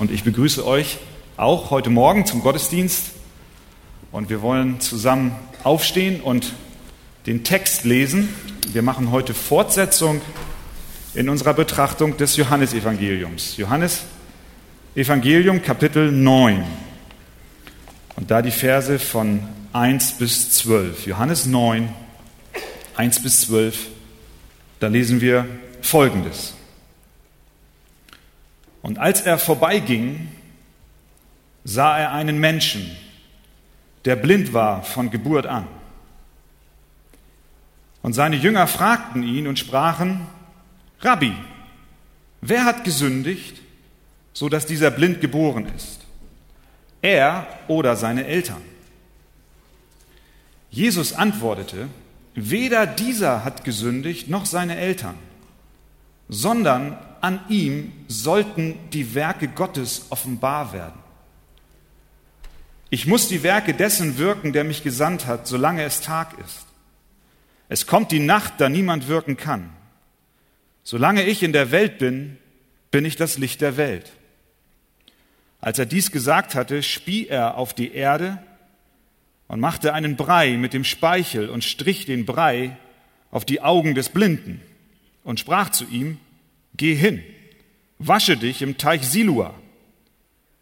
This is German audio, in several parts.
und ich begrüße euch auch heute Morgen zum Gottesdienst. Und wir wollen zusammen aufstehen und den Text lesen. Wir machen heute Fortsetzung in unserer Betrachtung des Johannesevangeliums. Johannes Evangelium Kapitel 9. Und da die Verse von 1 bis 12. Johannes 9, 1 bis 12. Da lesen wir Folgendes. Und als er vorbeiging, sah er einen Menschen, der blind war von Geburt an. Und seine Jünger fragten ihn und sprachen, Rabbi, wer hat gesündigt, so dass dieser blind geboren ist? Er oder seine Eltern? Jesus antwortete, weder dieser hat gesündigt noch seine Eltern, sondern an ihm sollten die Werke Gottes offenbar werden. Ich muss die Werke dessen wirken, der mich gesandt hat, solange es Tag ist. Es kommt die Nacht, da niemand wirken kann. Solange ich in der Welt bin, bin ich das Licht der Welt. Als er dies gesagt hatte, spie er auf die Erde und machte einen Brei mit dem Speichel und strich den Brei auf die Augen des Blinden und sprach zu ihm, Geh hin, wasche dich im Teich Silua.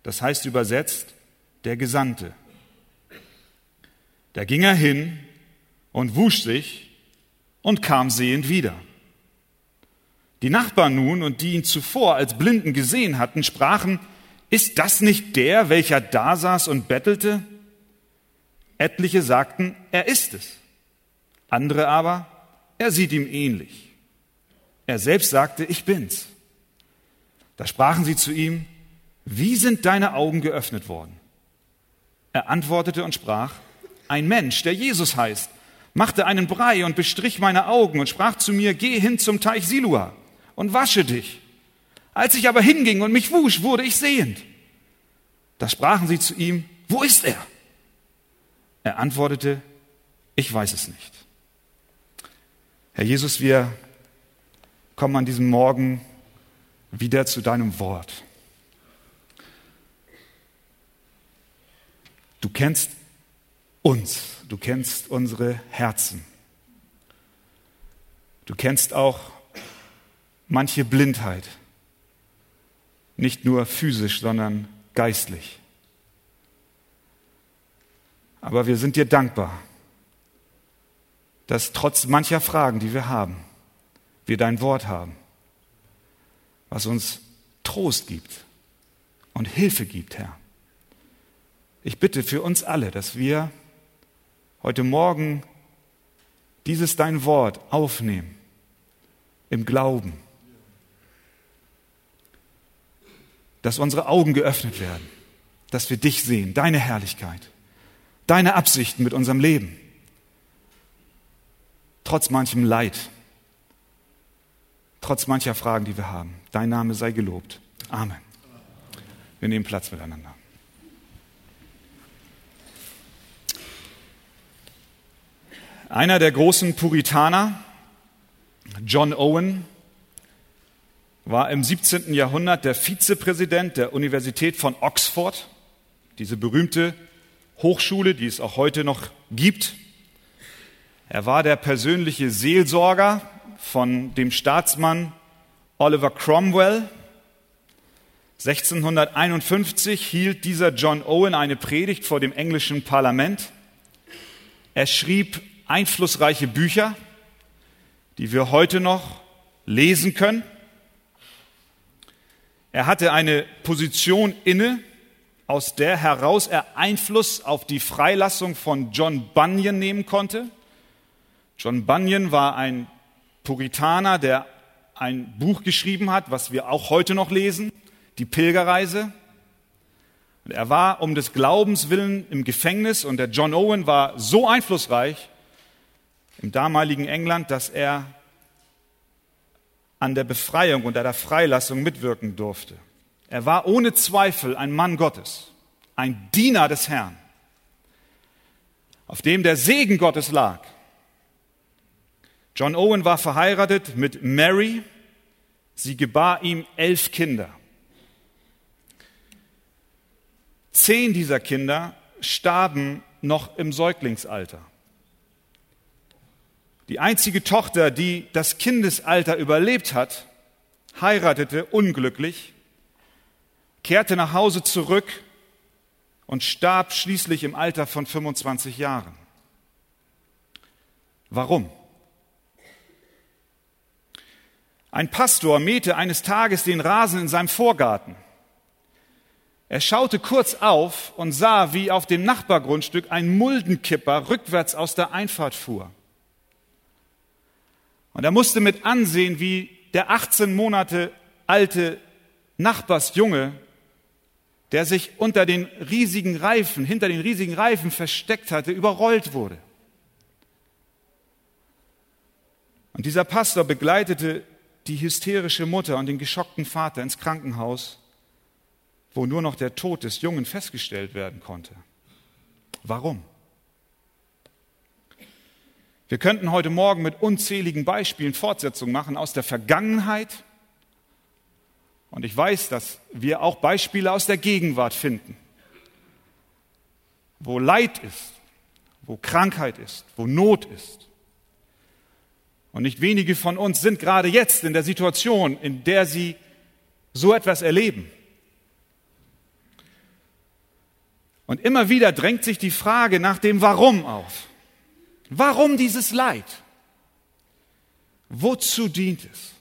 Das heißt übersetzt, der Gesandte. Da ging er hin und wusch sich und kam sehend wieder. Die Nachbarn nun und die ihn zuvor als Blinden gesehen hatten, sprachen, ist das nicht der, welcher da saß und bettelte? Etliche sagten, er ist es. Andere aber, er sieht ihm ähnlich. Er selbst sagte, ich bin's. Da sprachen sie zu ihm, wie sind deine Augen geöffnet worden? Er antwortete und sprach, ein Mensch, der Jesus heißt, machte einen Brei und bestrich meine Augen und sprach zu mir, geh hin zum Teich Silua und wasche dich. Als ich aber hinging und mich wusch, wurde ich sehend. Da sprachen sie zu ihm, wo ist er? Er antwortete, ich weiß es nicht. Herr Jesus, wir kommen an diesem Morgen wieder zu deinem Wort. Du kennst uns, du kennst unsere Herzen. Du kennst auch manche Blindheit, nicht nur physisch, sondern geistlich. Aber wir sind dir dankbar, dass trotz mancher Fragen, die wir haben, wir dein Wort haben, was uns Trost gibt und Hilfe gibt, Herr. Ich bitte für uns alle, dass wir heute Morgen dieses dein Wort aufnehmen im Glauben, dass unsere Augen geöffnet werden, dass wir dich sehen, deine Herrlichkeit, deine Absichten mit unserem Leben, trotz manchem Leid, trotz mancher Fragen, die wir haben. Dein Name sei gelobt. Amen. Wir nehmen Platz miteinander. Einer der großen Puritaner, John Owen, war im 17. Jahrhundert der Vizepräsident der Universität von Oxford, diese berühmte Hochschule, die es auch heute noch gibt. Er war der persönliche Seelsorger von dem Staatsmann Oliver Cromwell. 1651 hielt dieser John Owen eine Predigt vor dem englischen Parlament. Er schrieb einflussreiche Bücher, die wir heute noch lesen können. Er hatte eine Position inne, aus der heraus er Einfluss auf die Freilassung von John Bunyan nehmen konnte. John Bunyan war ein Puritaner, der ein Buch geschrieben hat, was wir auch heute noch lesen, die Pilgerreise. Und er war um des Glaubens willen im Gefängnis und der John Owen war so einflussreich im damaligen England, dass er an der Befreiung und an der Freilassung mitwirken durfte. Er war ohne Zweifel ein Mann Gottes, ein Diener des Herrn, auf dem der Segen Gottes lag. John Owen war verheiratet mit Mary. Sie gebar ihm elf Kinder. Zehn dieser Kinder starben noch im Säuglingsalter. Die einzige Tochter, die das Kindesalter überlebt hat, heiratete unglücklich, kehrte nach Hause zurück und starb schließlich im Alter von 25 Jahren. Warum? Ein Pastor mähte eines Tages den Rasen in seinem Vorgarten. Er schaute kurz auf und sah, wie auf dem Nachbargrundstück ein Muldenkipper rückwärts aus der Einfahrt fuhr. Und er musste mit ansehen, wie der 18 Monate alte Nachbarsjunge, der sich unter den riesigen Reifen, hinter den riesigen Reifen versteckt hatte, überrollt wurde. Und dieser Pastor begleitete die hysterische Mutter und den geschockten Vater ins Krankenhaus, wo nur noch der Tod des Jungen festgestellt werden konnte. Warum? Wir könnten heute Morgen mit unzähligen Beispielen Fortsetzungen machen aus der Vergangenheit. Und ich weiß, dass wir auch Beispiele aus der Gegenwart finden, wo Leid ist, wo Krankheit ist, wo Not ist. Und nicht wenige von uns sind gerade jetzt in der Situation, in der sie so etwas erleben. Und immer wieder drängt sich die Frage nach dem Warum auf. Warum dieses Leid? Wozu dient es?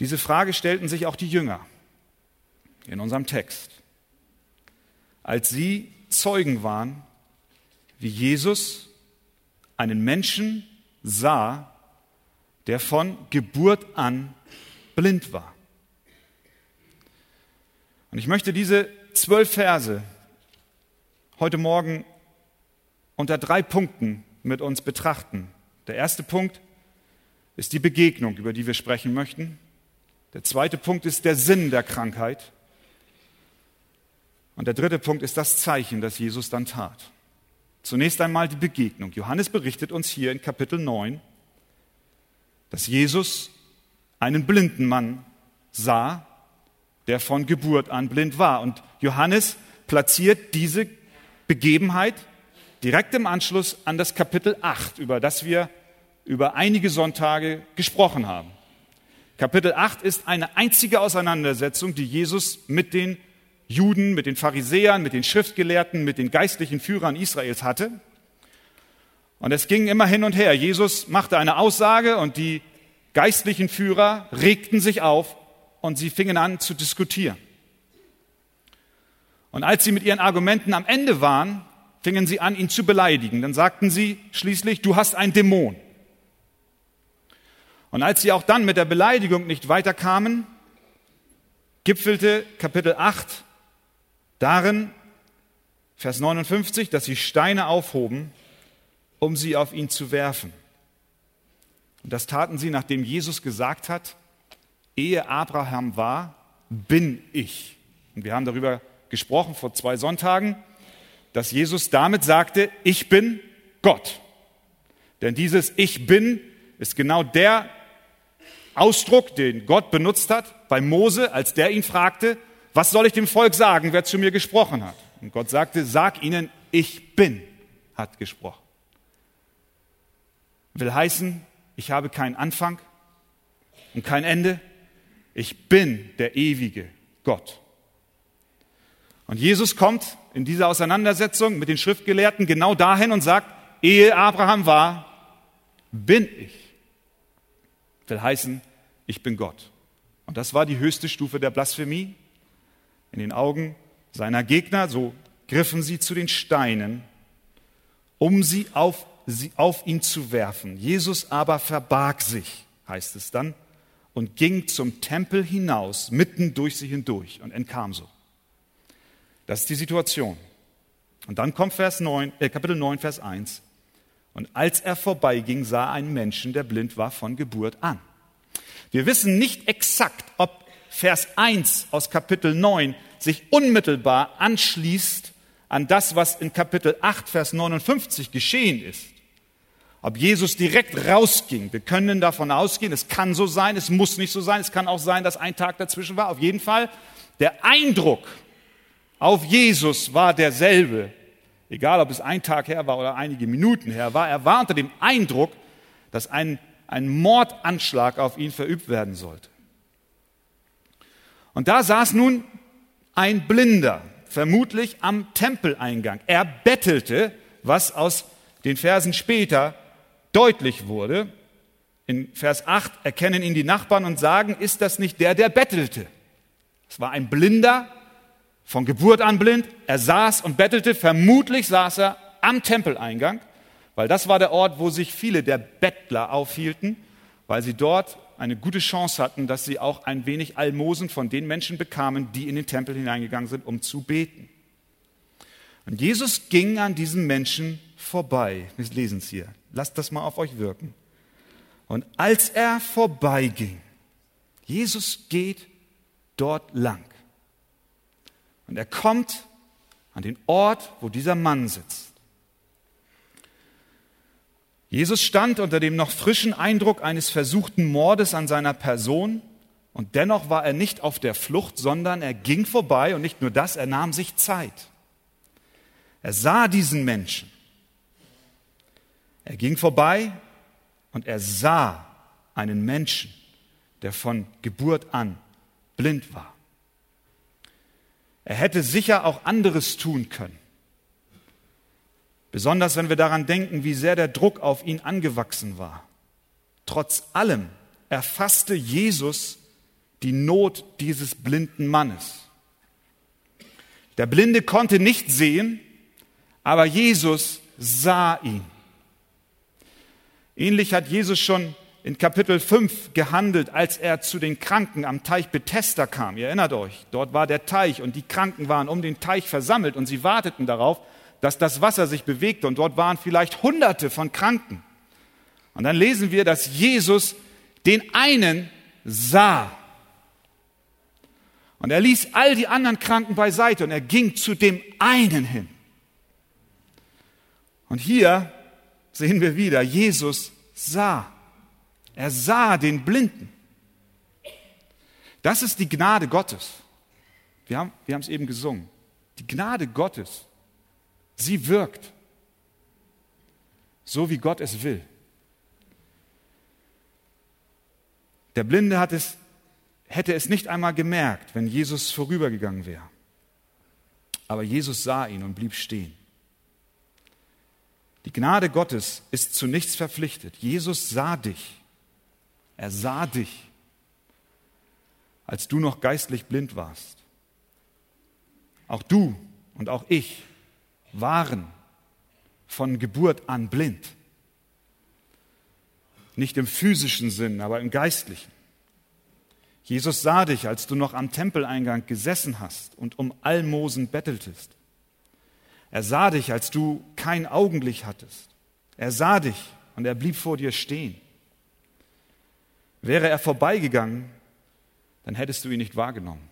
Diese Frage stellten sich auch die Jünger in unserem Text, als sie Zeugen waren, wie Jesus einen Menschen sah, der von Geburt an blind war. Und ich möchte diese zwölf Verse heute Morgen unter drei Punkten mit uns betrachten. Der erste Punkt ist die Begegnung, über die wir sprechen möchten. Der zweite Punkt ist der Sinn der Krankheit. Und der dritte Punkt ist das Zeichen, das Jesus dann tat. Zunächst einmal die Begegnung. Johannes berichtet uns hier in Kapitel 9, dass Jesus einen blinden Mann sah, der von Geburt an blind war. Und Johannes platziert diese Begebenheit direkt im Anschluss an das Kapitel 8, über das wir über einige Sonntage gesprochen haben. Kapitel 8 ist eine einzige Auseinandersetzung, die Jesus mit den Juden, mit den Pharisäern, mit den Schriftgelehrten, mit den geistlichen Führern Israels hatte. Und es ging immer hin und her. Jesus machte eine Aussage und die geistlichen Führer regten sich auf und sie fingen an zu diskutieren. Und als sie mit ihren Argumenten am Ende waren, fingen sie an, ihn zu beleidigen. Dann sagten sie schließlich, du hast ein Dämon. Und als sie auch dann mit der Beleidigung nicht weiterkamen, gipfelte Kapitel 8 darin, Vers 59, dass sie Steine aufhoben, um sie auf ihn zu werfen. Und das taten sie, nachdem Jesus gesagt hat, ehe Abraham war, bin ich. Und wir haben darüber gesprochen vor zwei Sonntagen dass Jesus damit sagte, ich bin Gott. Denn dieses Ich bin ist genau der Ausdruck, den Gott benutzt hat bei Mose, als der ihn fragte, was soll ich dem Volk sagen, wer zu mir gesprochen hat? Und Gott sagte, sag ihnen, ich bin, hat gesprochen. Will heißen, ich habe keinen Anfang und kein Ende. Ich bin der ewige Gott. Und Jesus kommt in dieser Auseinandersetzung mit den Schriftgelehrten genau dahin und sagt, ehe Abraham war, bin ich. Will heißen, ich bin Gott. Und das war die höchste Stufe der Blasphemie. In den Augen seiner Gegner, so griffen sie zu den Steinen, um sie auf, sie auf ihn zu werfen. Jesus aber verbarg sich, heißt es dann, und ging zum Tempel hinaus, mitten durch sie hindurch und entkam so. Das ist die Situation. Und dann kommt Vers 9, äh, Kapitel 9, Vers 1. Und als er vorbeiging, sah ein Menschen, der blind war von Geburt an. Wir wissen nicht exakt, ob Vers 1 aus Kapitel 9 sich unmittelbar anschließt an das, was in Kapitel 8, Vers 59 geschehen ist. Ob Jesus direkt rausging. Wir können davon ausgehen, es kann so sein, es muss nicht so sein, es kann auch sein, dass ein Tag dazwischen war. Auf jeden Fall, der Eindruck, auf Jesus war derselbe, egal ob es ein Tag her war oder einige Minuten her war. Er war unter dem Eindruck, dass ein, ein Mordanschlag auf ihn verübt werden sollte. Und da saß nun ein Blinder, vermutlich am Tempeleingang. Er bettelte, was aus den Versen später deutlich wurde. In Vers 8 erkennen ihn die Nachbarn und sagen, ist das nicht der, der bettelte? Es war ein Blinder, von Geburt an blind. Er saß und bettelte. Vermutlich saß er am Tempeleingang, weil das war der Ort, wo sich viele der Bettler aufhielten, weil sie dort eine gute Chance hatten, dass sie auch ein wenig Almosen von den Menschen bekamen, die in den Tempel hineingegangen sind, um zu beten. Und Jesus ging an diesen Menschen vorbei. Wir lesen es hier. Lasst das mal auf euch wirken. Und als er vorbeiging, Jesus geht dort lang. Und er kommt an den Ort, wo dieser Mann sitzt. Jesus stand unter dem noch frischen Eindruck eines versuchten Mordes an seiner Person und dennoch war er nicht auf der Flucht, sondern er ging vorbei und nicht nur das, er nahm sich Zeit. Er sah diesen Menschen. Er ging vorbei und er sah einen Menschen, der von Geburt an blind war. Er hätte sicher auch anderes tun können. Besonders wenn wir daran denken, wie sehr der Druck auf ihn angewachsen war. Trotz allem erfasste Jesus die Not dieses blinden Mannes. Der Blinde konnte nicht sehen, aber Jesus sah ihn. Ähnlich hat Jesus schon in Kapitel 5 gehandelt, als er zu den Kranken am Teich Bethesda kam. Ihr erinnert euch, dort war der Teich und die Kranken waren um den Teich versammelt und sie warteten darauf, dass das Wasser sich bewegte und dort waren vielleicht Hunderte von Kranken. Und dann lesen wir, dass Jesus den einen sah. Und er ließ all die anderen Kranken beiseite und er ging zu dem einen hin. Und hier sehen wir wieder, Jesus sah. Er sah den Blinden. Das ist die Gnade Gottes. Wir haben, wir haben es eben gesungen. Die Gnade Gottes Sie wirkt, so wie Gott es will. Der Blinde es, hätte es nicht einmal gemerkt, wenn Jesus vorübergegangen wäre. Aber Jesus sah ihn und blieb stehen. Die Gnade Gottes ist zu nichts verpflichtet. Jesus sah dich. Er sah dich, als du noch geistlich blind warst. Auch du und auch ich waren von Geburt an blind. Nicht im physischen Sinn, aber im geistlichen. Jesus sah dich, als du noch am Tempeleingang gesessen hast und um Almosen betteltest. Er sah dich, als du kein Augenlicht hattest. Er sah dich und er blieb vor dir stehen. Wäre er vorbeigegangen, dann hättest du ihn nicht wahrgenommen.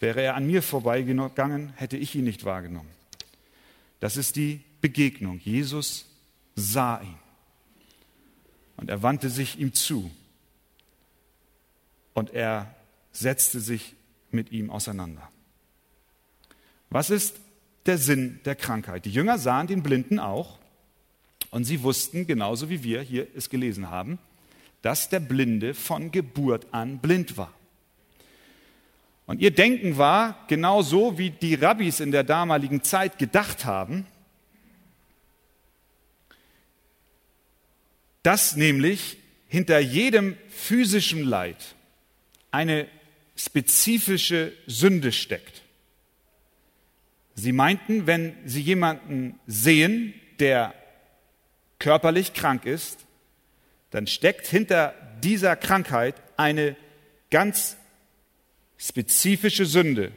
Wäre er an mir vorbeigegangen, hätte ich ihn nicht wahrgenommen. Das ist die Begegnung. Jesus sah ihn und er wandte sich ihm zu und er setzte sich mit ihm auseinander. Was ist der Sinn der Krankheit? Die Jünger sahen den Blinden auch und sie wussten, genauso wie wir hier es gelesen haben, dass der Blinde von Geburt an blind war. Und ihr Denken war genauso, wie die Rabbis in der damaligen Zeit gedacht haben, dass nämlich hinter jedem physischen Leid eine spezifische Sünde steckt. Sie meinten, wenn Sie jemanden sehen, der körperlich krank ist, dann steckt hinter dieser Krankheit eine ganz spezifische Sünde.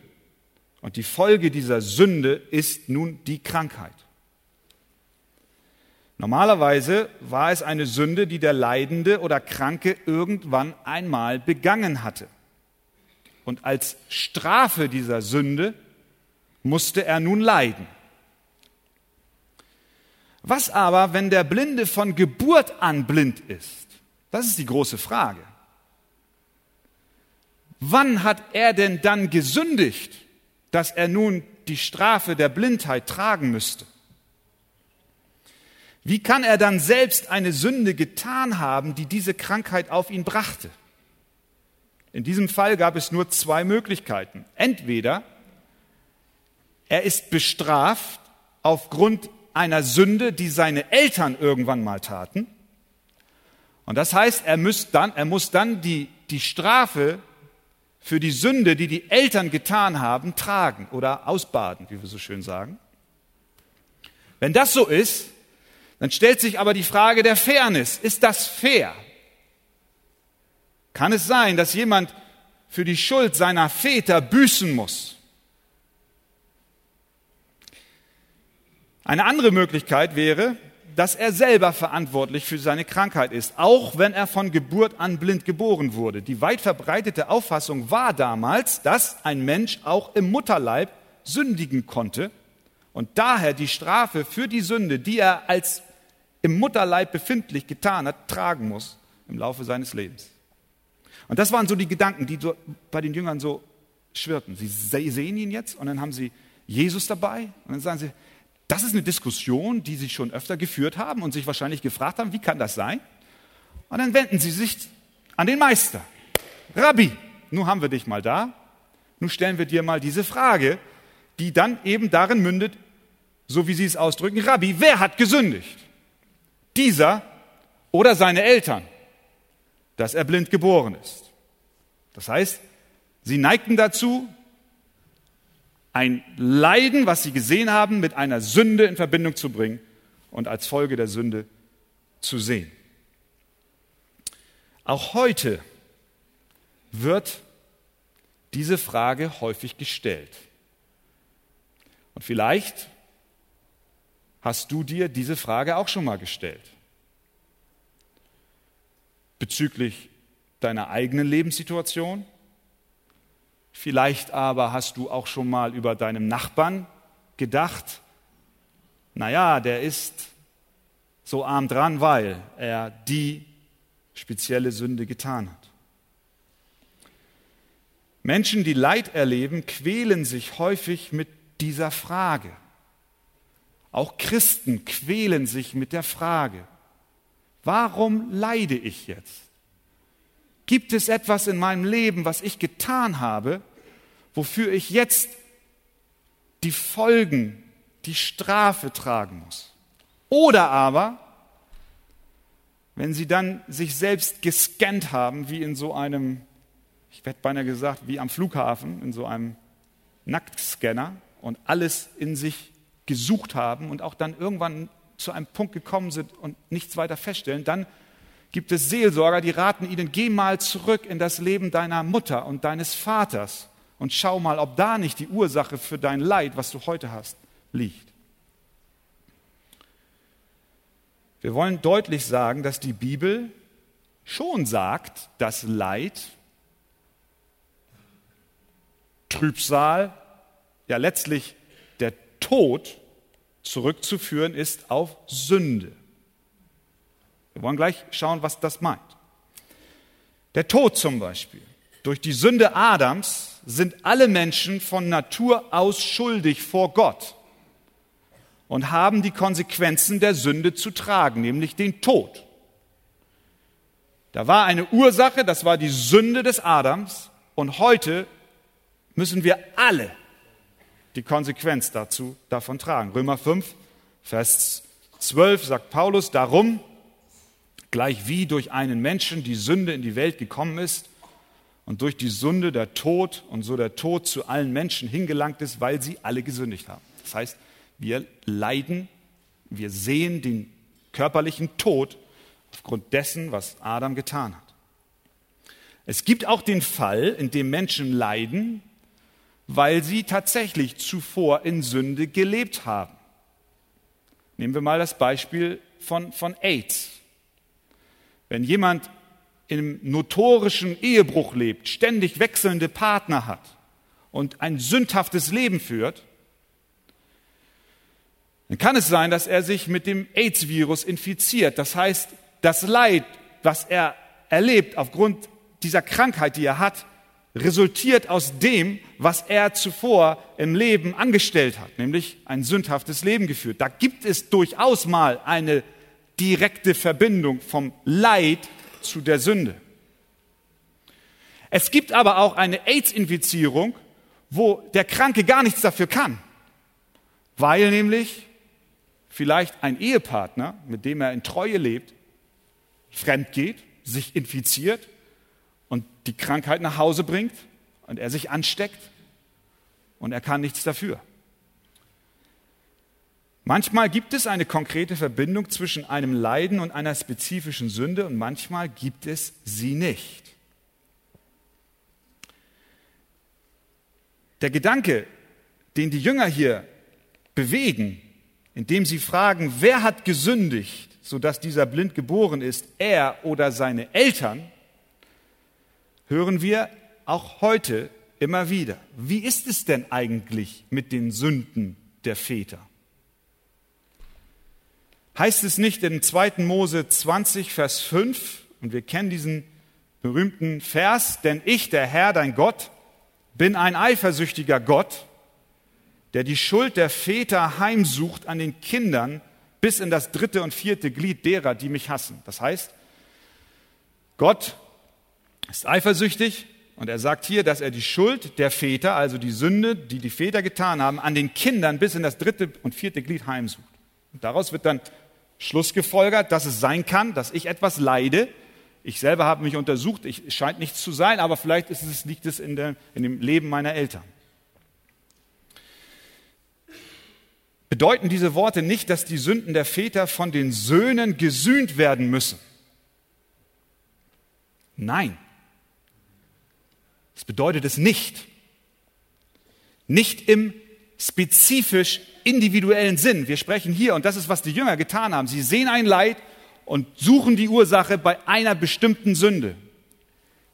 Und die Folge dieser Sünde ist nun die Krankheit. Normalerweise war es eine Sünde, die der Leidende oder Kranke irgendwann einmal begangen hatte. Und als Strafe dieser Sünde musste er nun leiden. Was aber, wenn der Blinde von Geburt an blind ist? Das ist die große Frage. Wann hat er denn dann gesündigt? dass er nun die Strafe der Blindheit tragen müsste? Wie kann er dann selbst eine Sünde getan haben, die diese Krankheit auf ihn brachte? In diesem Fall gab es nur zwei Möglichkeiten. Entweder er ist bestraft aufgrund einer Sünde, die seine Eltern irgendwann mal taten. Und das heißt, er muss dann, er muss dann die, die Strafe für die Sünde, die die Eltern getan haben, tragen oder ausbaden, wie wir so schön sagen. Wenn das so ist, dann stellt sich aber die Frage der Fairness. Ist das fair? Kann es sein, dass jemand für die Schuld seiner Väter büßen muss? Eine andere Möglichkeit wäre, dass er selber verantwortlich für seine Krankheit ist, auch wenn er von Geburt an blind geboren wurde. Die weit verbreitete Auffassung war damals, dass ein Mensch auch im Mutterleib sündigen konnte und daher die Strafe für die Sünde, die er als im Mutterleib befindlich getan hat, tragen muss im Laufe seines Lebens. Und das waren so die Gedanken, die bei den Jüngern so schwirrten. Sie sehen ihn jetzt und dann haben sie Jesus dabei und dann sagen sie, das ist eine Diskussion, die Sie schon öfter geführt haben und sich wahrscheinlich gefragt haben, wie kann das sein? Und dann wenden Sie sich an den Meister. Rabbi, nun haben wir dich mal da. Nun stellen wir dir mal diese Frage, die dann eben darin mündet, so wie Sie es ausdrücken, Rabbi, wer hat gesündigt? Dieser oder seine Eltern, dass er blind geboren ist. Das heißt, Sie neigten dazu, ein Leiden, was sie gesehen haben, mit einer Sünde in Verbindung zu bringen und als Folge der Sünde zu sehen. Auch heute wird diese Frage häufig gestellt. Und vielleicht hast du dir diese Frage auch schon mal gestellt. Bezüglich deiner eigenen Lebenssituation, Vielleicht aber hast du auch schon mal über deinem Nachbarn gedacht, naja, der ist so arm dran, weil er die spezielle Sünde getan hat. Menschen, die Leid erleben, quälen sich häufig mit dieser Frage. Auch Christen quälen sich mit der Frage, warum leide ich jetzt? Gibt es etwas in meinem Leben, was ich getan habe, wofür ich jetzt die Folgen, die Strafe tragen muss? Oder aber, wenn sie dann sich selbst gescannt haben, wie in so einem, ich werde beinahe gesagt, wie am Flughafen, in so einem Nacktscanner und alles in sich gesucht haben und auch dann irgendwann zu einem Punkt gekommen sind und nichts weiter feststellen, dann gibt es Seelsorger, die raten ihnen, geh mal zurück in das Leben deiner Mutter und deines Vaters und schau mal, ob da nicht die Ursache für dein Leid, was du heute hast, liegt. Wir wollen deutlich sagen, dass die Bibel schon sagt, dass Leid, Trübsal, ja letztlich der Tod zurückzuführen ist auf Sünde. Wir wollen gleich schauen, was das meint. Der Tod zum Beispiel. Durch die Sünde Adams sind alle Menschen von Natur aus schuldig vor Gott und haben die Konsequenzen der Sünde zu tragen, nämlich den Tod. Da war eine Ursache, das war die Sünde des Adams und heute müssen wir alle die Konsequenz dazu davon tragen. Römer 5, Vers 12 sagt Paulus, darum gleich wie durch einen Menschen die Sünde in die Welt gekommen ist und durch die Sünde der Tod und so der Tod zu allen Menschen hingelangt ist, weil sie alle gesündigt haben. Das heißt, wir leiden, wir sehen den körperlichen Tod aufgrund dessen, was Adam getan hat. Es gibt auch den Fall, in dem Menschen leiden, weil sie tatsächlich zuvor in Sünde gelebt haben. Nehmen wir mal das Beispiel von, von AIDS. Wenn jemand im notorischen Ehebruch lebt, ständig wechselnde Partner hat und ein sündhaftes Leben führt, dann kann es sein, dass er sich mit dem AIDS-Virus infiziert. Das heißt, das Leid, was er erlebt aufgrund dieser Krankheit, die er hat, resultiert aus dem, was er zuvor im Leben angestellt hat, nämlich ein sündhaftes Leben geführt. Da gibt es durchaus mal eine direkte Verbindung vom Leid zu der Sünde. Es gibt aber auch eine AIDS-Infizierung, wo der Kranke gar nichts dafür kann, weil nämlich vielleicht ein Ehepartner, mit dem er in Treue lebt, fremd geht, sich infiziert und die Krankheit nach Hause bringt und er sich ansteckt und er kann nichts dafür. Manchmal gibt es eine konkrete Verbindung zwischen einem Leiden und einer spezifischen Sünde und manchmal gibt es sie nicht. Der Gedanke, den die Jünger hier bewegen, indem sie fragen, wer hat gesündigt, sodass dieser blind geboren ist, er oder seine Eltern, hören wir auch heute immer wieder. Wie ist es denn eigentlich mit den Sünden der Väter? Heißt es nicht in 2. Mose 20, Vers 5, und wir kennen diesen berühmten Vers, denn ich, der Herr, dein Gott, bin ein eifersüchtiger Gott, der die Schuld der Väter heimsucht an den Kindern bis in das dritte und vierte Glied derer, die mich hassen. Das heißt, Gott ist eifersüchtig und er sagt hier, dass er die Schuld der Väter, also die Sünde, die die Väter getan haben, an den Kindern bis in das dritte und vierte Glied heimsucht. Und daraus wird dann Schluss gefolgert, dass es sein kann, dass ich etwas leide, ich selber habe mich untersucht, es scheint nichts zu sein, aber vielleicht es, liegt es in, der, in dem Leben meiner Eltern. Bedeuten diese Worte nicht, dass die Sünden der Väter von den Söhnen gesühnt werden müssen? Nein. Das bedeutet es nicht. Nicht im spezifisch individuellen Sinn. Wir sprechen hier, und das ist, was die Jünger getan haben. Sie sehen ein Leid und suchen die Ursache bei einer bestimmten Sünde.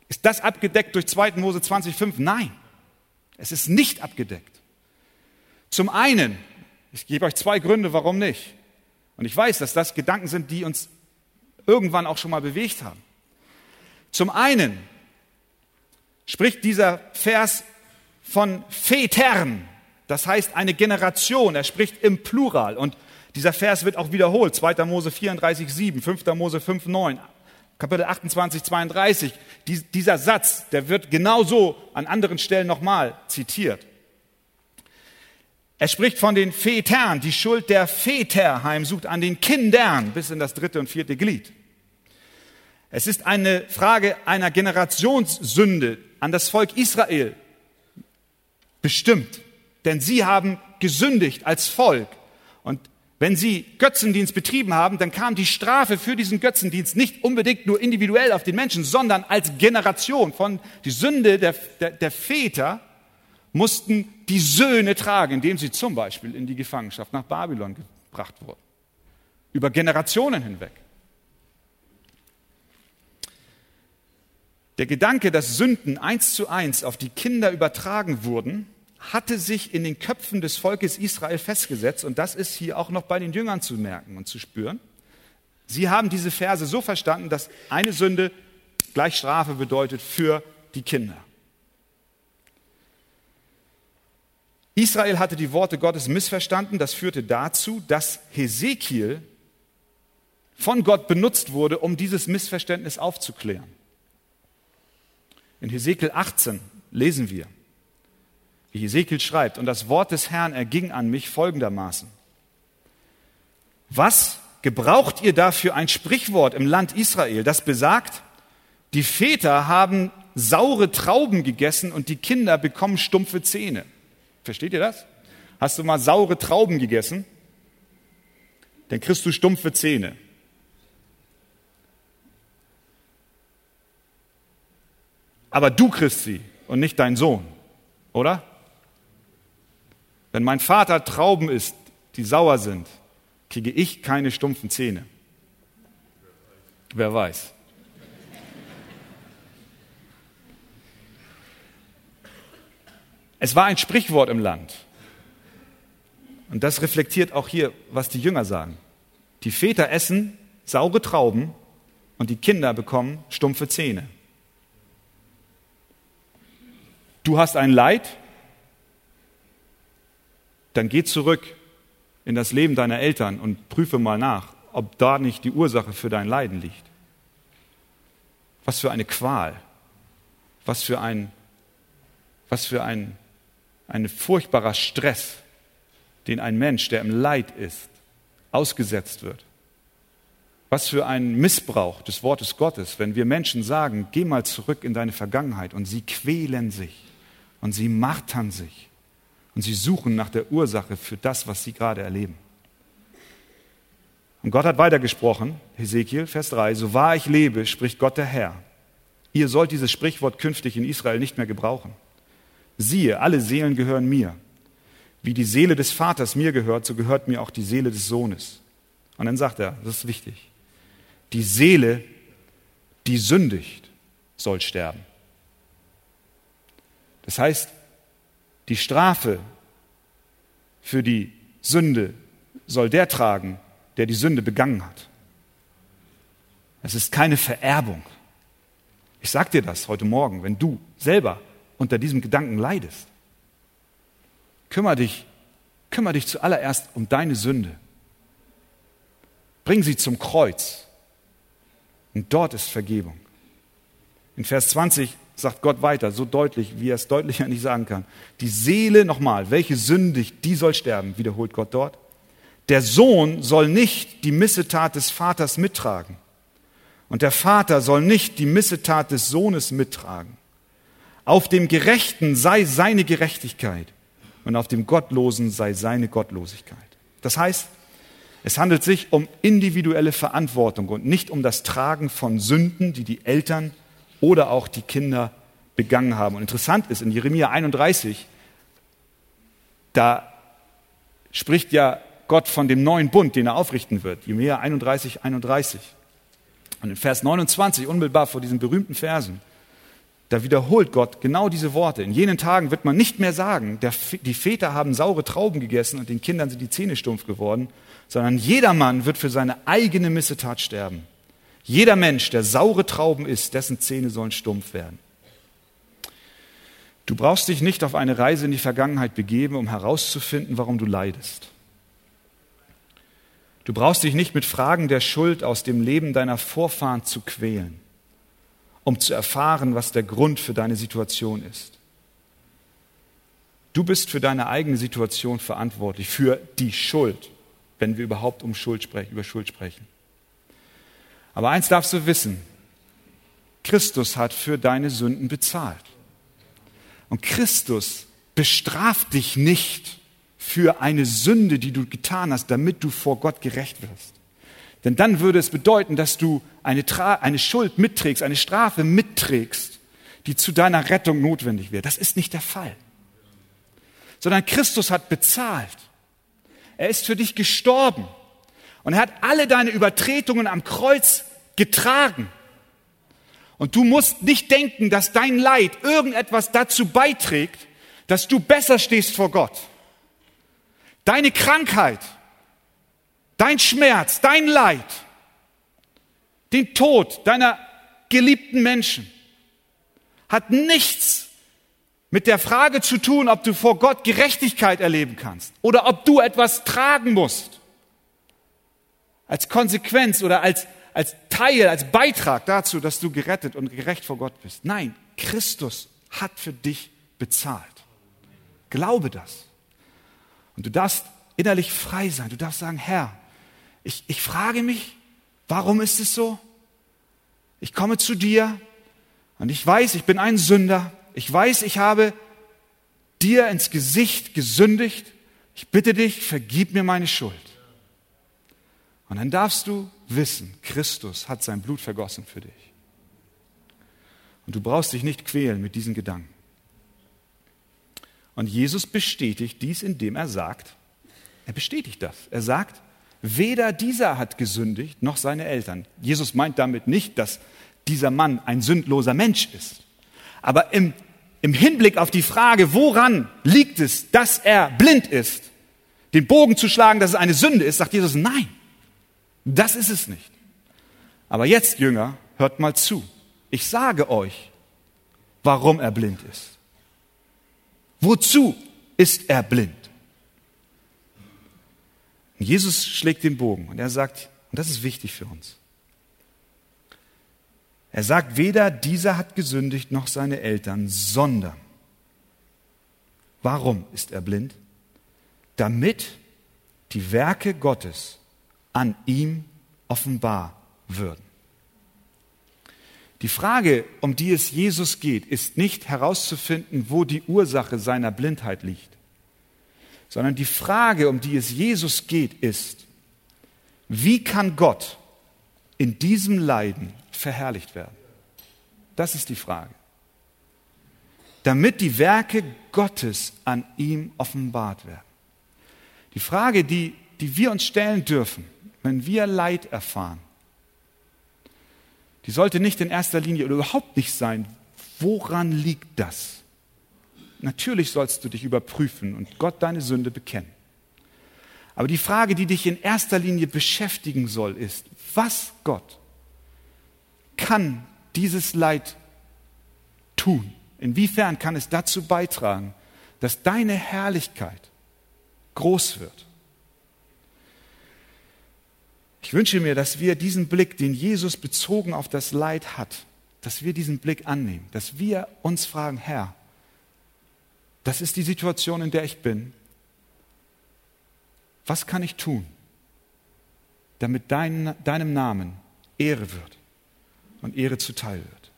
Ist das abgedeckt durch 2. Mose 20,5? Nein, es ist nicht abgedeckt. Zum einen, ich gebe euch zwei Gründe, warum nicht. Und ich weiß, dass das Gedanken sind, die uns irgendwann auch schon mal bewegt haben. Zum einen spricht dieser Vers von Vätern, das heißt eine Generation, er spricht im Plural. Und dieser Vers wird auch wiederholt. 2. Mose 34, 7, 5. Mose 5, 9, Kapitel 28, 32. Dies, dieser Satz, der wird genauso an anderen Stellen nochmal zitiert. Er spricht von den Vätern, die Schuld der Väter heimsucht an den Kindern bis in das dritte und vierte Glied. Es ist eine Frage einer Generationssünde an das Volk Israel bestimmt. Denn sie haben gesündigt als Volk. Und wenn sie Götzendienst betrieben haben, dann kam die Strafe für diesen Götzendienst nicht unbedingt nur individuell auf den Menschen, sondern als Generation von die Sünde der, der, der Väter mussten die Söhne tragen, indem sie zum Beispiel in die Gefangenschaft nach Babylon gebracht wurden. Über Generationen hinweg. Der Gedanke, dass Sünden eins zu eins auf die Kinder übertragen wurden, hatte sich in den Köpfen des Volkes Israel festgesetzt und das ist hier auch noch bei den Jüngern zu merken und zu spüren. Sie haben diese Verse so verstanden, dass eine Sünde gleich Strafe bedeutet für die Kinder. Israel hatte die Worte Gottes missverstanden. Das führte dazu, dass Hesekiel von Gott benutzt wurde, um dieses Missverständnis aufzuklären. In Hesekiel 18 lesen wir, Ezekiel schreibt, und das Wort des Herrn erging an mich folgendermaßen. Was gebraucht ihr dafür ein Sprichwort im Land Israel, das besagt, die Väter haben saure Trauben gegessen und die Kinder bekommen stumpfe Zähne. Versteht ihr das? Hast du mal saure Trauben gegessen? Dann kriegst du stumpfe Zähne. Aber du kriegst sie und nicht dein Sohn, oder? Wenn mein Vater Trauben isst, die sauer sind, kriege ich keine stumpfen Zähne. Wer weiß. Es war ein Sprichwort im Land. Und das reflektiert auch hier, was die Jünger sagen. Die Väter essen saure Trauben und die Kinder bekommen stumpfe Zähne. du hast ein Leid, dann geh zurück in das Leben deiner Eltern und prüfe mal nach, ob da nicht die Ursache für dein Leiden liegt. Was für eine Qual, was für ein, was für ein, ein furchtbarer Stress, den ein Mensch, der im Leid ist, ausgesetzt wird. Was für ein Missbrauch des Wortes Gottes, wenn wir Menschen sagen, geh mal zurück in deine Vergangenheit und sie quälen sich und sie martern sich und sie suchen nach der Ursache für das, was sie gerade erleben. Und Gott hat weitergesprochen, Hesekiel, Vers 3, so wahr ich lebe, spricht Gott der Herr. Ihr sollt dieses Sprichwort künftig in Israel nicht mehr gebrauchen. Siehe, alle Seelen gehören mir. Wie die Seele des Vaters mir gehört, so gehört mir auch die Seele des Sohnes. Und dann sagt er, das ist wichtig, die Seele, die sündigt, soll sterben. Das heißt, die Strafe für die Sünde soll der tragen, der die Sünde begangen hat. Es ist keine Vererbung. Ich sage dir das heute Morgen, wenn du selber unter diesem Gedanken leidest. Kümmer dich, kümmer dich zuallererst um deine Sünde. Bring sie zum Kreuz. Und dort ist Vergebung. In Vers 20 sagt Gott weiter, so deutlich, wie er es deutlicher nicht sagen kann. Die Seele, nochmal, welche sündigt, die soll sterben, wiederholt Gott dort. Der Sohn soll nicht die Missetat des Vaters mittragen. Und der Vater soll nicht die Missetat des Sohnes mittragen. Auf dem Gerechten sei seine Gerechtigkeit und auf dem Gottlosen sei seine Gottlosigkeit. Das heißt, es handelt sich um individuelle Verantwortung und nicht um das Tragen von Sünden, die die Eltern oder auch die Kinder begangen haben. Und interessant ist, in Jeremia 31, da spricht ja Gott von dem neuen Bund, den er aufrichten wird. Jeremia 31, 31. Und in Vers 29, unmittelbar vor diesen berühmten Versen, da wiederholt Gott genau diese Worte. In jenen Tagen wird man nicht mehr sagen, der, die Väter haben saure Trauben gegessen und den Kindern sind die Zähne stumpf geworden, sondern jedermann wird für seine eigene Missetat sterben. Jeder Mensch, der saure Trauben isst, dessen Zähne sollen stumpf werden. Du brauchst dich nicht auf eine Reise in die Vergangenheit begeben, um herauszufinden, warum du leidest. Du brauchst dich nicht mit Fragen der Schuld aus dem Leben deiner Vorfahren zu quälen, um zu erfahren, was der Grund für deine Situation ist. Du bist für deine eigene Situation verantwortlich, für die Schuld, wenn wir überhaupt um Schuld sprechen, über Schuld sprechen. Aber eins darfst du wissen, Christus hat für deine Sünden bezahlt. Und Christus bestraft dich nicht für eine Sünde, die du getan hast, damit du vor Gott gerecht wirst. Denn dann würde es bedeuten, dass du eine, Tra eine Schuld mitträgst, eine Strafe mitträgst, die zu deiner Rettung notwendig wäre. Das ist nicht der Fall. Sondern Christus hat bezahlt. Er ist für dich gestorben. Und er hat alle deine Übertretungen am Kreuz getragen. Und du musst nicht denken, dass dein Leid irgendetwas dazu beiträgt, dass du besser stehst vor Gott. Deine Krankheit, dein Schmerz, dein Leid, den Tod deiner geliebten Menschen hat nichts mit der Frage zu tun, ob du vor Gott Gerechtigkeit erleben kannst oder ob du etwas tragen musst. Als Konsequenz oder als, als Teil, als Beitrag dazu, dass du gerettet und gerecht vor Gott bist. Nein, Christus hat für dich bezahlt. Glaube das. Und du darfst innerlich frei sein. Du darfst sagen, Herr, ich, ich frage mich, warum ist es so? Ich komme zu dir und ich weiß, ich bin ein Sünder. Ich weiß, ich habe dir ins Gesicht gesündigt. Ich bitte dich, vergib mir meine Schuld. Und dann darfst du wissen, Christus hat sein Blut vergossen für dich. Und du brauchst dich nicht quälen mit diesen Gedanken. Und Jesus bestätigt dies, indem er sagt, er bestätigt das. Er sagt, weder dieser hat gesündigt, noch seine Eltern. Jesus meint damit nicht, dass dieser Mann ein sündloser Mensch ist. Aber im, im Hinblick auf die Frage, woran liegt es, dass er blind ist, den Bogen zu schlagen, dass es eine Sünde ist, sagt Jesus, nein, das ist es nicht. Aber jetzt, Jünger, hört mal zu. Ich sage euch, warum er blind ist. Wozu ist er blind? Jesus schlägt den Bogen und er sagt, und das ist wichtig für uns, er sagt, weder dieser hat gesündigt noch seine Eltern, sondern, warum ist er blind? Damit die Werke Gottes an ihm offenbar würden. Die Frage, um die es Jesus geht, ist nicht herauszufinden, wo die Ursache seiner Blindheit liegt, sondern die Frage, um die es Jesus geht, ist, wie kann Gott in diesem Leiden verherrlicht werden? Das ist die Frage. Damit die Werke Gottes an ihm offenbart werden. Die Frage, die, die wir uns stellen dürfen, wenn wir Leid erfahren, die sollte nicht in erster Linie oder überhaupt nicht sein, woran liegt das? Natürlich sollst du dich überprüfen und Gott deine Sünde bekennen. Aber die Frage, die dich in erster Linie beschäftigen soll, ist, was Gott kann dieses Leid tun? Inwiefern kann es dazu beitragen, dass deine Herrlichkeit groß wird? Ich wünsche mir, dass wir diesen Blick, den Jesus bezogen auf das Leid hat, dass wir diesen Blick annehmen, dass wir uns fragen, Herr, das ist die Situation, in der ich bin. Was kann ich tun, damit dein, deinem Namen Ehre wird und Ehre zuteil wird?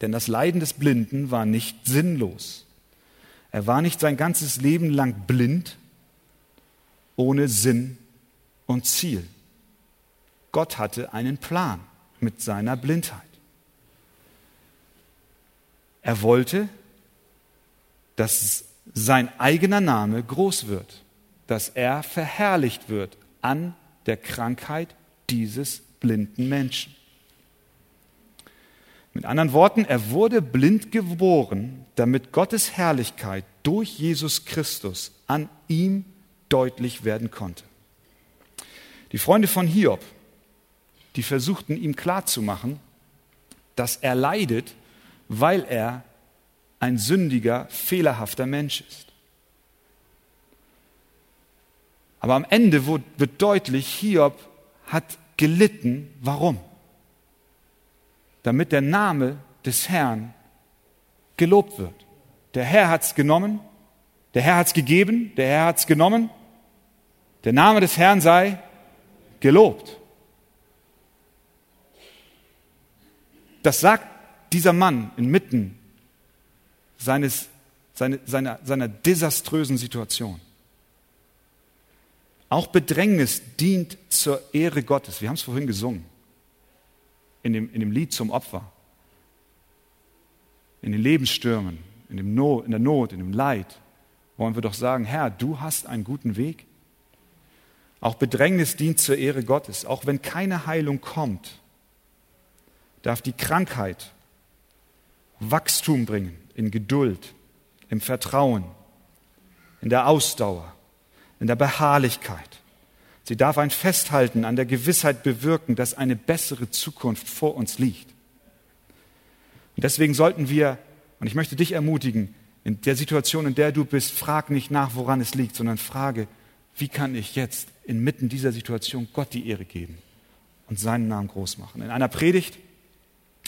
Denn das Leiden des Blinden war nicht sinnlos. Er war nicht sein ganzes Leben lang blind, ohne Sinn und Ziel. Gott hatte einen Plan mit seiner Blindheit. Er wollte, dass sein eigener Name groß wird, dass er verherrlicht wird an der Krankheit dieses blinden Menschen. Mit anderen Worten, er wurde blind geboren, damit Gottes Herrlichkeit durch Jesus Christus an ihm deutlich werden konnte. Die Freunde von Hiob die versuchten ihm klarzumachen, dass er leidet, weil er ein sündiger, fehlerhafter Mensch ist. Aber am Ende wird deutlich, Hiob hat gelitten. Warum? Damit der Name des Herrn gelobt wird. Der Herr hat es genommen, der Herr hat es gegeben, der Herr hat es genommen. Der Name des Herrn sei gelobt. Das sagt dieser Mann inmitten seines, seine, seiner, seiner desaströsen Situation. Auch Bedrängnis dient zur Ehre Gottes. Wir haben es vorhin gesungen. In dem, in dem Lied zum Opfer. In den Lebensstürmen, in, dem Not, in der Not, in dem Leid wollen wir doch sagen, Herr, du hast einen guten Weg. Auch Bedrängnis dient zur Ehre Gottes. Auch wenn keine Heilung kommt, darf die Krankheit Wachstum bringen in Geduld, im Vertrauen, in der Ausdauer, in der Beharrlichkeit. Sie darf ein Festhalten an der Gewissheit bewirken, dass eine bessere Zukunft vor uns liegt. Und deswegen sollten wir, und ich möchte dich ermutigen, in der Situation, in der du bist, frag nicht nach, woran es liegt, sondern frage, wie kann ich jetzt inmitten dieser Situation Gott die Ehre geben und seinen Namen groß machen. In einer Predigt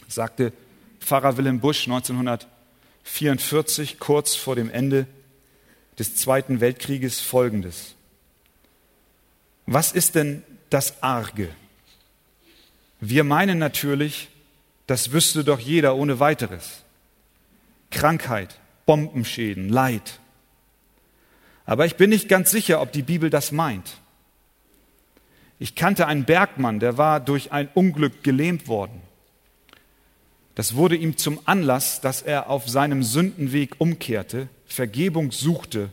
sagte Pfarrer Willem Busch 1944, kurz vor dem Ende des Zweiten Weltkrieges, Folgendes. Was ist denn das Arge? Wir meinen natürlich, das wüsste doch jeder ohne weiteres. Krankheit, Bombenschäden, Leid. Aber ich bin nicht ganz sicher, ob die Bibel das meint. Ich kannte einen Bergmann, der war durch ein Unglück gelähmt worden. Das wurde ihm zum Anlass, dass er auf seinem Sündenweg umkehrte, Vergebung suchte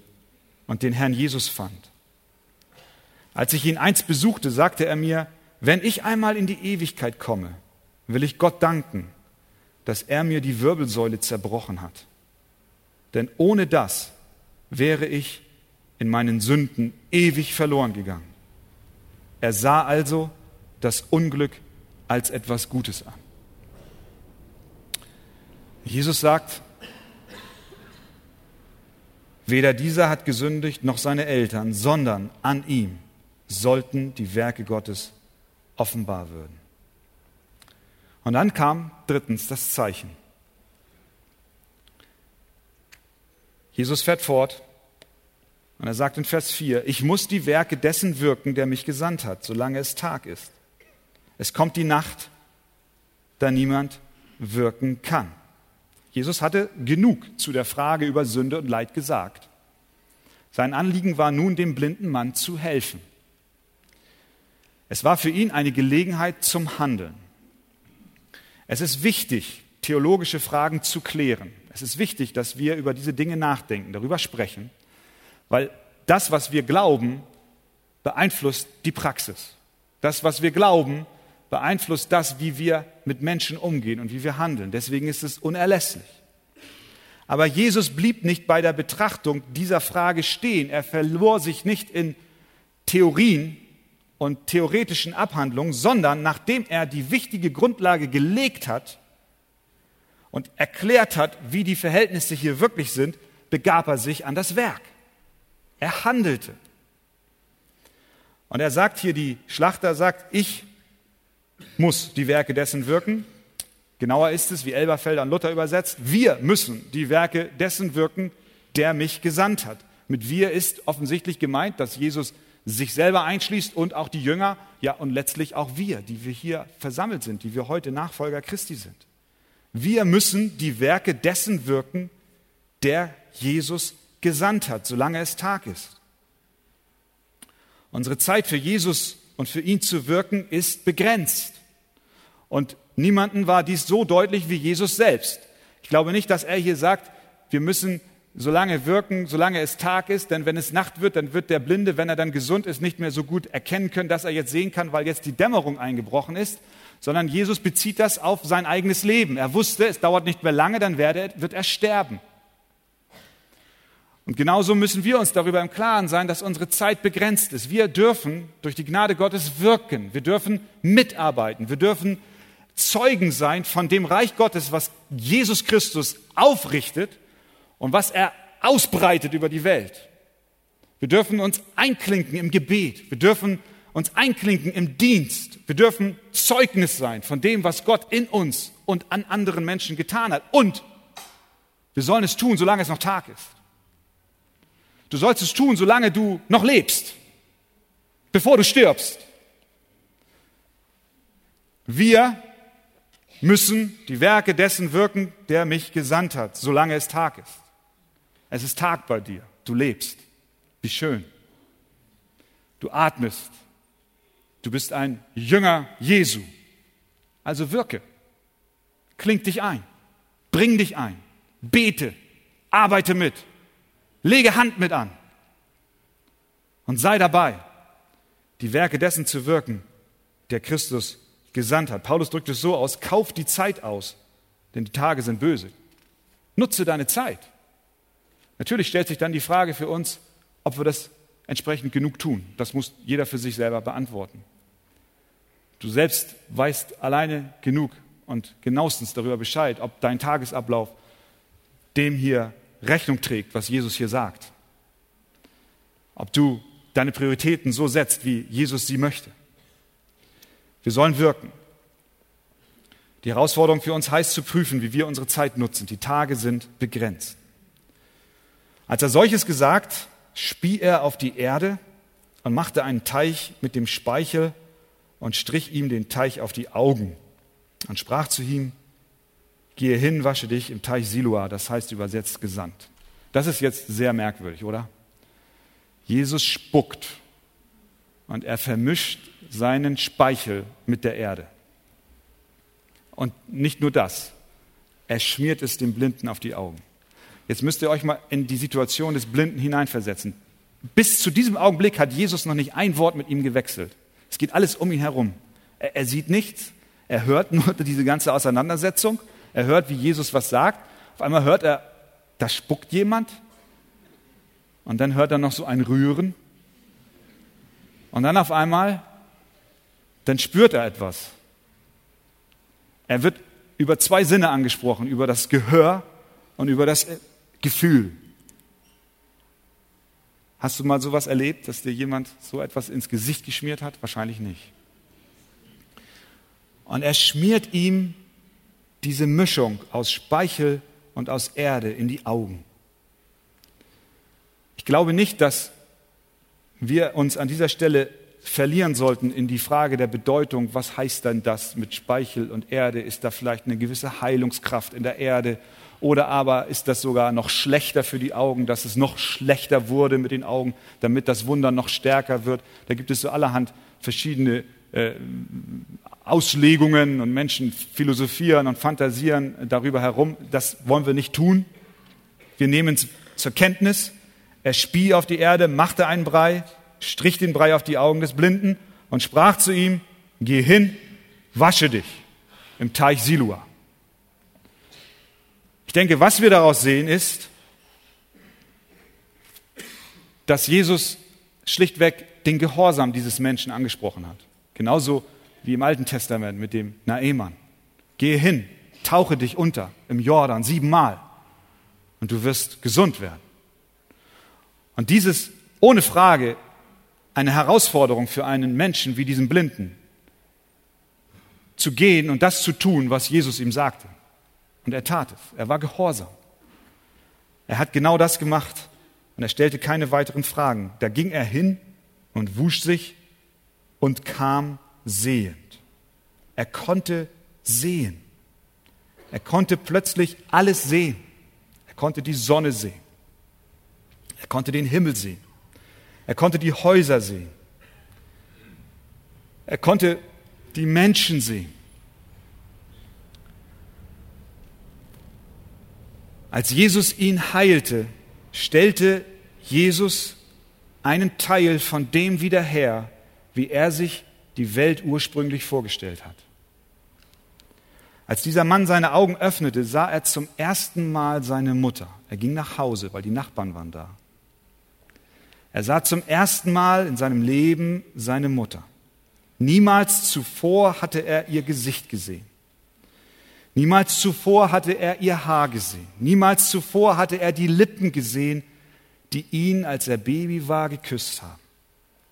und den Herrn Jesus fand. Als ich ihn einst besuchte, sagte er mir, wenn ich einmal in die Ewigkeit komme, will ich Gott danken, dass er mir die Wirbelsäule zerbrochen hat. Denn ohne das wäre ich in meinen Sünden ewig verloren gegangen. Er sah also das Unglück als etwas Gutes an. Jesus sagt, Weder dieser hat gesündigt noch seine Eltern, sondern an ihm sollten die Werke Gottes offenbar würden. Und dann kam drittens das Zeichen. Jesus fährt fort und er sagt in Vers 4, ich muss die Werke dessen wirken, der mich gesandt hat, solange es Tag ist. Es kommt die Nacht, da niemand wirken kann. Jesus hatte genug zu der Frage über Sünde und Leid gesagt. Sein Anliegen war nun, dem blinden Mann zu helfen. Es war für ihn eine Gelegenheit zum Handeln. Es ist wichtig, theologische Fragen zu klären. Es ist wichtig, dass wir über diese Dinge nachdenken, darüber sprechen, weil das, was wir glauben, beeinflusst die Praxis. Das, was wir glauben, beeinflusst das, wie wir mit Menschen umgehen und wie wir handeln. Deswegen ist es unerlässlich. Aber Jesus blieb nicht bei der Betrachtung dieser Frage stehen. Er verlor sich nicht in Theorien und theoretischen Abhandlungen, sondern nachdem er die wichtige Grundlage gelegt hat und erklärt hat, wie die Verhältnisse hier wirklich sind, begab er sich an das Werk. Er handelte. Und er sagt hier, die Schlachter sagt, ich muss die Werke dessen wirken. Genauer ist es, wie Elberfelder an Luther übersetzt, wir müssen die Werke dessen wirken, der mich gesandt hat. Mit wir ist offensichtlich gemeint, dass Jesus sich selber einschließt und auch die Jünger, ja und letztlich auch wir, die wir hier versammelt sind, die wir heute Nachfolger Christi sind. Wir müssen die Werke dessen wirken, der Jesus gesandt hat, solange es Tag ist. Unsere Zeit für Jesus und für ihn zu wirken ist begrenzt. Und niemanden war dies so deutlich wie Jesus selbst. Ich glaube nicht, dass er hier sagt, wir müssen so lange wirken, solange es Tag ist, denn wenn es Nacht wird, dann wird der Blinde, wenn er dann gesund ist, nicht mehr so gut erkennen können, dass er jetzt sehen kann, weil jetzt die Dämmerung eingebrochen ist, sondern Jesus bezieht das auf sein eigenes Leben. Er wusste, es dauert nicht mehr lange, dann wird er sterben. Und genauso müssen wir uns darüber im Klaren sein, dass unsere Zeit begrenzt ist. Wir dürfen durch die Gnade Gottes wirken. Wir dürfen mitarbeiten. Wir dürfen Zeugen sein von dem Reich Gottes, was Jesus Christus aufrichtet und was er ausbreitet über die Welt. Wir dürfen uns einklinken im Gebet. Wir dürfen uns einklinken im Dienst. Wir dürfen Zeugnis sein von dem, was Gott in uns und an anderen Menschen getan hat. Und wir sollen es tun, solange es noch Tag ist. Du sollst es tun, solange du noch lebst, bevor du stirbst. Wir müssen die Werke dessen wirken, der mich gesandt hat, solange es Tag ist. Es ist Tag bei dir. Du lebst. Wie schön. Du atmest. Du bist ein Jünger Jesu. Also wirke. Kling dich ein. Bring dich ein. Bete. Arbeite mit. Lege Hand mit an und sei dabei, die Werke dessen zu wirken, der Christus gesandt hat. Paulus drückt es so aus, kauf die Zeit aus, denn die Tage sind böse. Nutze deine Zeit. Natürlich stellt sich dann die Frage für uns, ob wir das entsprechend genug tun. Das muss jeder für sich selber beantworten. Du selbst weißt alleine genug und genauestens darüber Bescheid, ob dein Tagesablauf dem hier Rechnung trägt, was Jesus hier sagt. Ob du deine Prioritäten so setzt, wie Jesus sie möchte. Wir sollen wirken. Die Herausforderung für uns heißt zu prüfen, wie wir unsere Zeit nutzen. Die Tage sind begrenzt. Als er solches gesagt, spie er auf die Erde und machte einen Teich mit dem Speichel und strich ihm den Teich auf die Augen und sprach zu ihm, gehe hin, wasche dich im Teich Siloa, das heißt übersetzt gesandt. Das ist jetzt sehr merkwürdig, oder? Jesus spuckt und er vermischt seinen Speichel mit der Erde. Und nicht nur das, er schmiert es dem Blinden auf die Augen. Jetzt müsst ihr euch mal in die Situation des Blinden hineinversetzen. Bis zu diesem Augenblick hat Jesus noch nicht ein Wort mit ihm gewechselt. Es geht alles um ihn herum. Er, er sieht nichts, er hört nur diese ganze Auseinandersetzung er hört, wie Jesus was sagt. Auf einmal hört er, da spuckt jemand. Und dann hört er noch so ein Rühren. Und dann auf einmal, dann spürt er etwas. Er wird über zwei Sinne angesprochen, über das Gehör und über das Gefühl. Hast du mal sowas erlebt, dass dir jemand so etwas ins Gesicht geschmiert hat? Wahrscheinlich nicht. Und er schmiert ihm diese Mischung aus Speichel und aus Erde in die Augen. Ich glaube nicht, dass wir uns an dieser Stelle verlieren sollten in die Frage der Bedeutung, was heißt denn das mit Speichel und Erde? Ist da vielleicht eine gewisse Heilungskraft in der Erde? Oder aber ist das sogar noch schlechter für die Augen, dass es noch schlechter wurde mit den Augen, damit das Wunder noch stärker wird? Da gibt es so allerhand verschiedene äh, Auslegungen und Menschen philosophieren und fantasieren darüber herum. Das wollen wir nicht tun. Wir nehmen es zur Kenntnis. Er spie auf die Erde, machte einen Brei, strich den Brei auf die Augen des Blinden und sprach zu ihm, geh hin, wasche dich im Teich Silua. Ich denke, was wir daraus sehen, ist, dass Jesus schlichtweg den Gehorsam dieses Menschen angesprochen hat. Genauso wie im Alten Testament mit dem Naemann. Gehe hin, tauche dich unter im Jordan siebenmal und du wirst gesund werden. Und dieses ohne Frage eine Herausforderung für einen Menschen wie diesen Blinden, zu gehen und das zu tun, was Jesus ihm sagte. Und er tat es. Er war gehorsam. Er hat genau das gemacht und er stellte keine weiteren Fragen. Da ging er hin und wusch sich und kam sehend. Er konnte sehen. Er konnte plötzlich alles sehen. Er konnte die Sonne sehen. Er konnte den Himmel sehen. Er konnte die Häuser sehen. Er konnte die Menschen sehen. Als Jesus ihn heilte, stellte Jesus einen Teil von dem wieder her, wie er sich die Welt ursprünglich vorgestellt hat. Als dieser Mann seine Augen öffnete, sah er zum ersten Mal seine Mutter. Er ging nach Hause, weil die Nachbarn waren da. Er sah zum ersten Mal in seinem Leben seine Mutter. Niemals zuvor hatte er ihr Gesicht gesehen. Niemals zuvor hatte er ihr Haar gesehen. Niemals zuvor hatte er die Lippen gesehen, die ihn, als er Baby war, geküsst haben.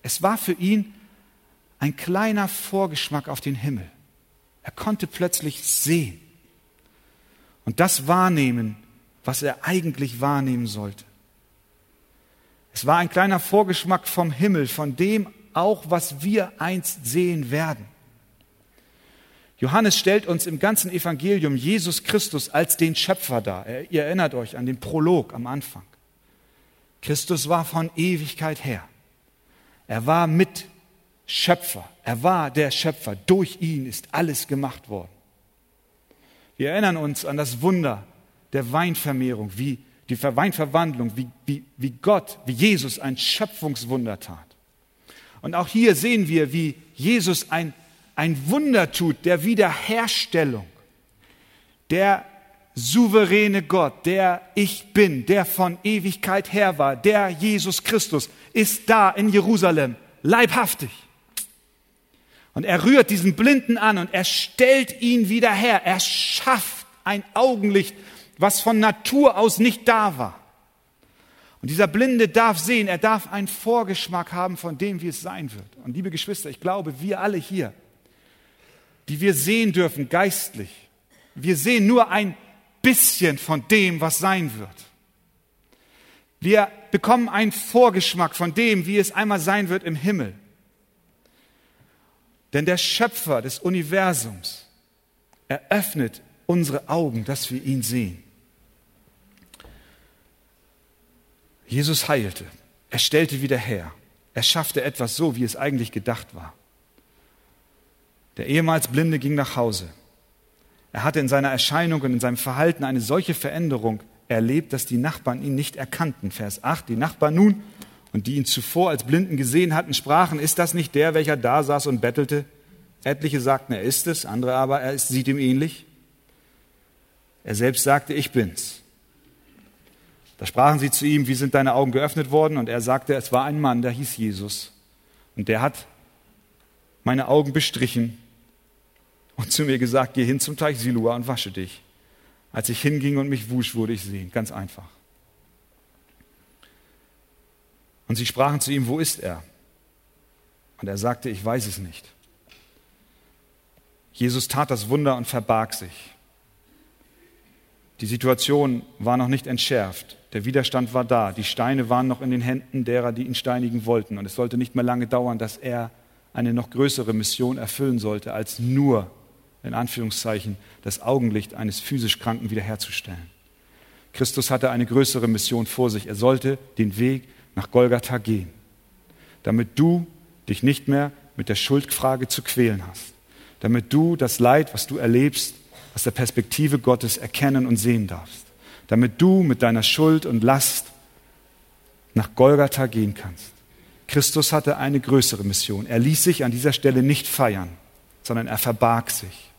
Es war für ihn ein kleiner Vorgeschmack auf den Himmel. Er konnte plötzlich sehen und das wahrnehmen, was er eigentlich wahrnehmen sollte. Es war ein kleiner Vorgeschmack vom Himmel, von dem auch, was wir einst sehen werden. Johannes stellt uns im ganzen Evangelium Jesus Christus als den Schöpfer dar. Ihr erinnert euch an den Prolog am Anfang. Christus war von Ewigkeit her. Er war mit Schöpfer. Er war der Schöpfer. Durch ihn ist alles gemacht worden. Wir erinnern uns an das Wunder der Weinvermehrung, wie die Weinverwandlung, wie, wie, wie Gott, wie Jesus ein Schöpfungswunder tat. Und auch hier sehen wir, wie Jesus ein ein Wunder tut der Wiederherstellung. Der souveräne Gott, der ich bin, der von Ewigkeit her war, der Jesus Christus, ist da in Jerusalem, leibhaftig. Und er rührt diesen Blinden an und er stellt ihn wieder her. Er schafft ein Augenlicht, was von Natur aus nicht da war. Und dieser Blinde darf sehen, er darf einen Vorgeschmack haben von dem, wie es sein wird. Und liebe Geschwister, ich glaube, wir alle hier, die wir sehen dürfen geistlich. Wir sehen nur ein bisschen von dem, was sein wird. Wir bekommen einen Vorgeschmack von dem, wie es einmal sein wird im Himmel. Denn der Schöpfer des Universums eröffnet unsere Augen, dass wir ihn sehen. Jesus heilte, er stellte wieder her, er schaffte etwas so, wie es eigentlich gedacht war. Der ehemals Blinde ging nach Hause. Er hatte in seiner Erscheinung und in seinem Verhalten eine solche Veränderung erlebt, dass die Nachbarn ihn nicht erkannten. Vers 8. Die Nachbarn nun und die ihn zuvor als Blinden gesehen hatten, sprachen, ist das nicht der, welcher da saß und bettelte? Etliche sagten, er ist es, andere aber, er ist, sieht ihm ähnlich. Er selbst sagte, ich bin's. Da sprachen sie zu ihm, wie sind deine Augen geöffnet worden? Und er sagte, es war ein Mann, der hieß Jesus. Und der hat meine Augen bestrichen und zu mir gesagt, geh hin zum Teich Silua und wasche dich. Als ich hinging und mich wusch, wurde ich sehen. Ganz einfach. Und sie sprachen zu ihm, wo ist er? Und er sagte, ich weiß es nicht. Jesus tat das Wunder und verbarg sich. Die Situation war noch nicht entschärft. Der Widerstand war da. Die Steine waren noch in den Händen derer, die ihn steinigen wollten. Und es sollte nicht mehr lange dauern, dass er eine noch größere Mission erfüllen sollte, als nur, in Anführungszeichen, das Augenlicht eines physisch Kranken wiederherzustellen. Christus hatte eine größere Mission vor sich. Er sollte den Weg nach Golgatha gehen, damit du dich nicht mehr mit der Schuldfrage zu quälen hast, damit du das Leid, was du erlebst, aus der Perspektive Gottes erkennen und sehen darfst, damit du mit deiner Schuld und Last nach Golgatha gehen kannst. Christus hatte eine größere Mission. Er ließ sich an dieser Stelle nicht feiern, sondern er verbarg sich.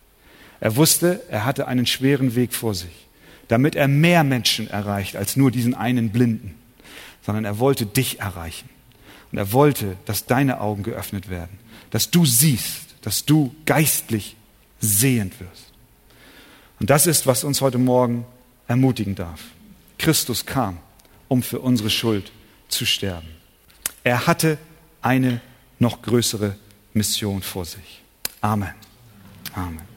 Er wusste, er hatte einen schweren Weg vor sich, damit er mehr Menschen erreicht als nur diesen einen Blinden, sondern er wollte dich erreichen. Und er wollte, dass deine Augen geöffnet werden, dass du siehst, dass du geistlich sehend wirst. Und das ist, was uns heute Morgen ermutigen darf. Christus kam, um für unsere Schuld zu sterben. Er hatte eine noch größere Mission vor sich. Amen. Amen.